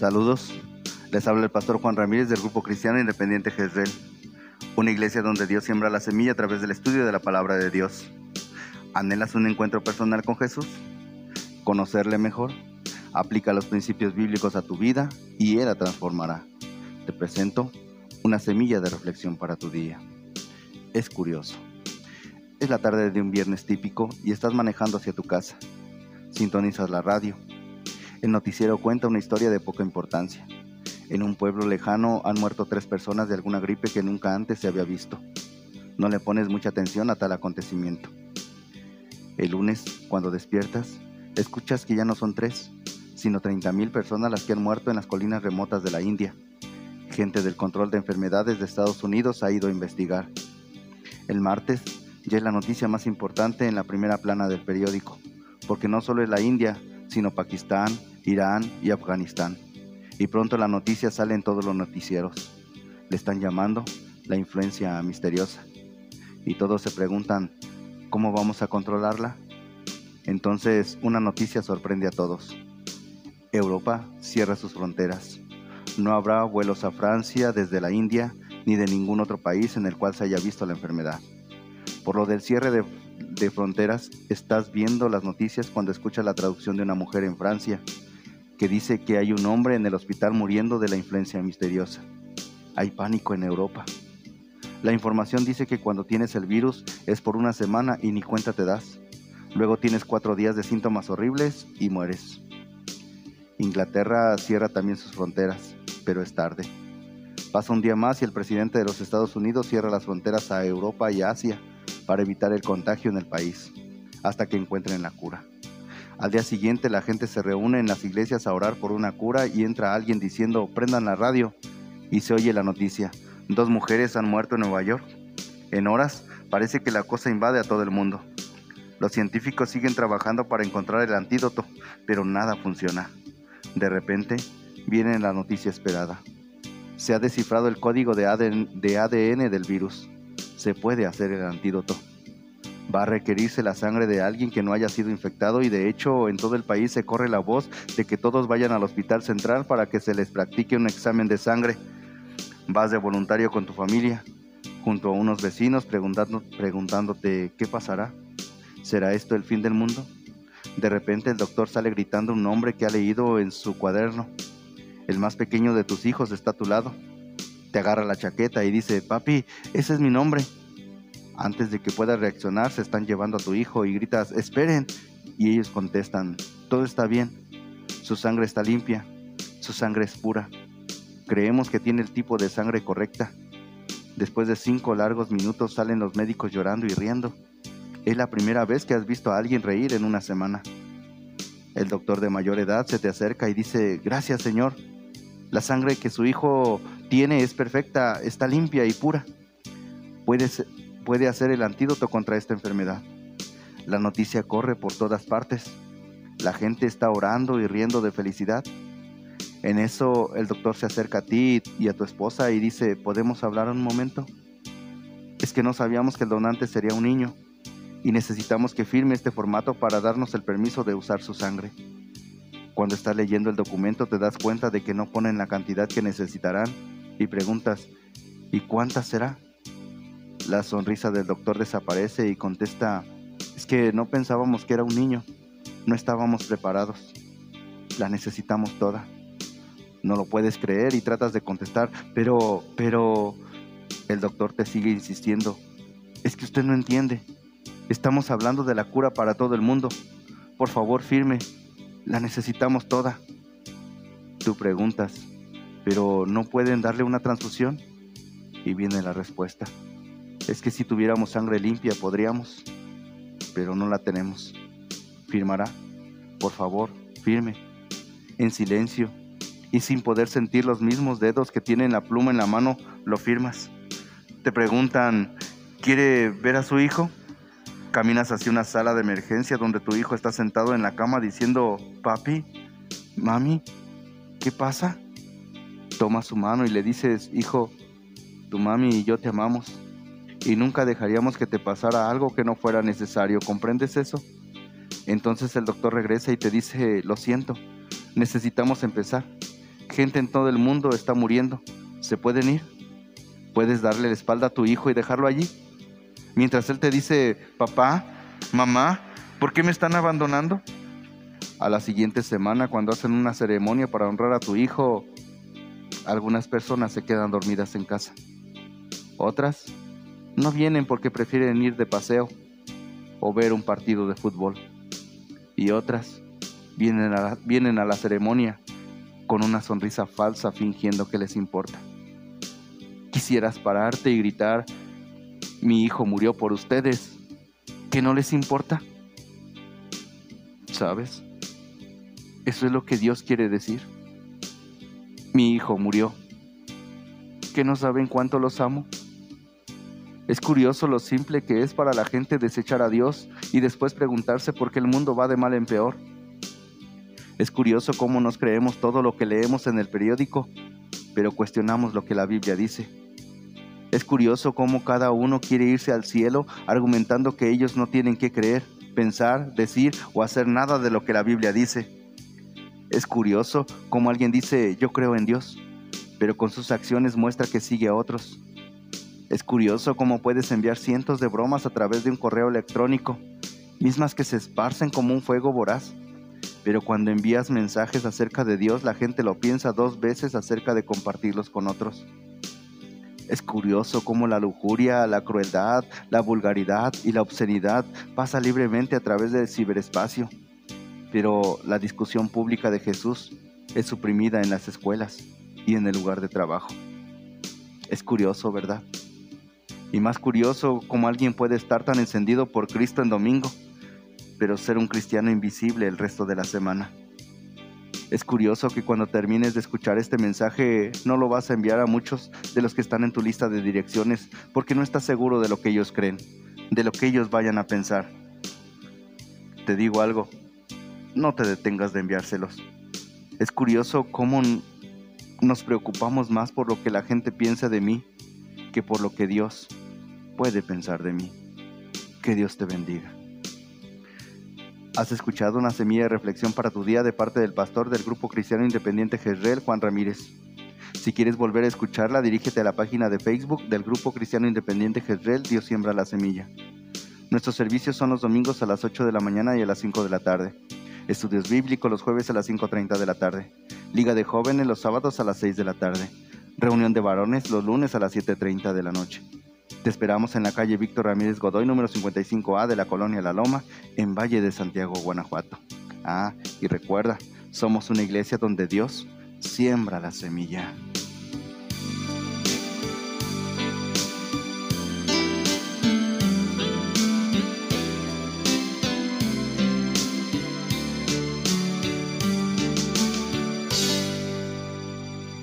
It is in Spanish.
Saludos. Les habla el pastor Juan Ramírez del Grupo Cristiano Independiente Jezreel, una iglesia donde Dios siembra la semilla a través del estudio de la palabra de Dios. ¿Anhelas un encuentro personal con Jesús? ¿Conocerle mejor? Aplica los principios bíblicos a tu vida y Él la transformará. Te presento una semilla de reflexión para tu día. Es curioso. Es la tarde de un viernes típico y estás manejando hacia tu casa. Sintonizas la radio el noticiero cuenta una historia de poca importancia. En un pueblo lejano han muerto tres personas de alguna gripe que nunca antes se había visto. No le pones mucha atención a tal acontecimiento. El lunes, cuando despiertas, escuchas que ya no son tres, sino 30.000 personas las que han muerto en las colinas remotas de la India. Gente del control de enfermedades de Estados Unidos ha ido a investigar. El martes ya es la noticia más importante en la primera plana del periódico, porque no solo es la India, sino Pakistán, Irán y Afganistán. Y pronto la noticia sale en todos los noticieros. Le están llamando la influencia misteriosa. Y todos se preguntan, ¿cómo vamos a controlarla? Entonces una noticia sorprende a todos. Europa cierra sus fronteras. No habrá vuelos a Francia desde la India ni de ningún otro país en el cual se haya visto la enfermedad. Por lo del cierre de, de fronteras, estás viendo las noticias cuando escuchas la traducción de una mujer en Francia que dice que hay un hombre en el hospital muriendo de la influencia misteriosa. Hay pánico en Europa. La información dice que cuando tienes el virus es por una semana y ni cuenta te das. Luego tienes cuatro días de síntomas horribles y mueres. Inglaterra cierra también sus fronteras, pero es tarde. Pasa un día más y el presidente de los Estados Unidos cierra las fronteras a Europa y Asia para evitar el contagio en el país, hasta que encuentren la cura. Al día siguiente la gente se reúne en las iglesias a orar por una cura y entra alguien diciendo, prendan la radio y se oye la noticia. Dos mujeres han muerto en Nueva York. En horas parece que la cosa invade a todo el mundo. Los científicos siguen trabajando para encontrar el antídoto, pero nada funciona. De repente viene la noticia esperada. Se ha descifrado el código de ADN, de ADN del virus. Se puede hacer el antídoto va a requerirse la sangre de alguien que no haya sido infectado y de hecho en todo el país se corre la voz de que todos vayan al hospital central para que se les practique un examen de sangre. Vas de voluntario con tu familia, junto a unos vecinos preguntando, preguntándote qué pasará. ¿Será esto el fin del mundo? De repente el doctor sale gritando un nombre que ha leído en su cuaderno. El más pequeño de tus hijos está a tu lado. Te agarra la chaqueta y dice, papi, ese es mi nombre. Antes de que pueda reaccionar, se están llevando a tu hijo y gritas, esperen. Y ellos contestan, todo está bien, su sangre está limpia, su sangre es pura. Creemos que tiene el tipo de sangre correcta. Después de cinco largos minutos salen los médicos llorando y riendo. Es la primera vez que has visto a alguien reír en una semana. El doctor de mayor edad se te acerca y dice, gracias Señor, la sangre que su hijo tiene es perfecta, está limpia y pura. Puedes, puede hacer el antídoto contra esta enfermedad. La noticia corre por todas partes. La gente está orando y riendo de felicidad. En eso el doctor se acerca a ti y a tu esposa y dice, ¿podemos hablar un momento? Es que no sabíamos que el donante sería un niño y necesitamos que firme este formato para darnos el permiso de usar su sangre. Cuando estás leyendo el documento te das cuenta de que no ponen la cantidad que necesitarán y preguntas, ¿y cuánta será? La sonrisa del doctor desaparece y contesta, es que no pensábamos que era un niño, no estábamos preparados, la necesitamos toda. No lo puedes creer y tratas de contestar, pero, pero, el doctor te sigue insistiendo, es que usted no entiende, estamos hablando de la cura para todo el mundo, por favor firme, la necesitamos toda. Tú preguntas, pero ¿no pueden darle una transfusión? Y viene la respuesta. Es que si tuviéramos sangre limpia podríamos, pero no la tenemos. ¿Firmará? Por favor, firme, en silencio y sin poder sentir los mismos dedos que tienen la pluma en la mano, lo firmas. Te preguntan, ¿quiere ver a su hijo? Caminas hacia una sala de emergencia donde tu hijo está sentado en la cama diciendo, papi, mami, ¿qué pasa? Toma su mano y le dices, hijo, tu mami y yo te amamos y nunca dejaríamos que te pasara algo que no fuera necesario. ¿Comprendes eso? Entonces el doctor regresa y te dice, lo siento, necesitamos empezar. Gente en todo el mundo está muriendo. ¿Se pueden ir? ¿Puedes darle la espalda a tu hijo y dejarlo allí? Mientras él te dice, papá, mamá, ¿por qué me están abandonando? A la siguiente semana, cuando hacen una ceremonia para honrar a tu hijo, algunas personas se quedan dormidas en casa. Otras no vienen porque prefieren ir de paseo o ver un partido de fútbol. Y otras vienen a la, vienen a la ceremonia con una sonrisa falsa fingiendo que les importa. Quisieras pararte y gritar, mi hijo murió por ustedes, que no les importa. ¿Sabes? Eso es lo que Dios quiere decir. Mi hijo murió. ¿Que no saben cuánto los amo? Es curioso lo simple que es para la gente desechar a Dios y después preguntarse por qué el mundo va de mal en peor. Es curioso cómo nos creemos todo lo que leemos en el periódico, pero cuestionamos lo que la Biblia dice. Es curioso cómo cada uno quiere irse al cielo argumentando que ellos no tienen que creer, pensar, decir o hacer nada de lo que la Biblia dice. Es curioso cómo alguien dice yo creo en Dios, pero con sus acciones muestra que sigue a otros. Es curioso cómo puedes enviar cientos de bromas a través de un correo electrónico, mismas que se esparcen como un fuego voraz. Pero cuando envías mensajes acerca de Dios, la gente lo piensa dos veces acerca de compartirlos con otros. Es curioso cómo la lujuria, la crueldad, la vulgaridad y la obscenidad pasa libremente a través del ciberespacio. Pero la discusión pública de Jesús es suprimida en las escuelas y en el lugar de trabajo. Es curioso, ¿verdad? Y más curioso cómo alguien puede estar tan encendido por Cristo en domingo, pero ser un cristiano invisible el resto de la semana. Es curioso que cuando termines de escuchar este mensaje no lo vas a enviar a muchos de los que están en tu lista de direcciones porque no estás seguro de lo que ellos creen, de lo que ellos vayan a pensar. Te digo algo, no te detengas de enviárselos. Es curioso cómo nos preocupamos más por lo que la gente piensa de mí que por lo que Dios puede pensar de mí. Que Dios te bendiga. Has escuchado una semilla de reflexión para tu día de parte del pastor del Grupo Cristiano Independiente Jezreel, Juan Ramírez. Si quieres volver a escucharla, dirígete a la página de Facebook del Grupo Cristiano Independiente Jezreel, Dios siembra la semilla. Nuestros servicios son los domingos a las 8 de la mañana y a las 5 de la tarde. Estudios bíblicos los jueves a las 5.30 de la tarde. Liga de jóvenes los sábados a las 6 de la tarde. Reunión de varones los lunes a las 7.30 de la noche. Te esperamos en la calle Víctor Ramírez Godoy, número 55A de la colonia La Loma, en Valle de Santiago, Guanajuato. Ah, y recuerda, somos una iglesia donde Dios siembra la semilla.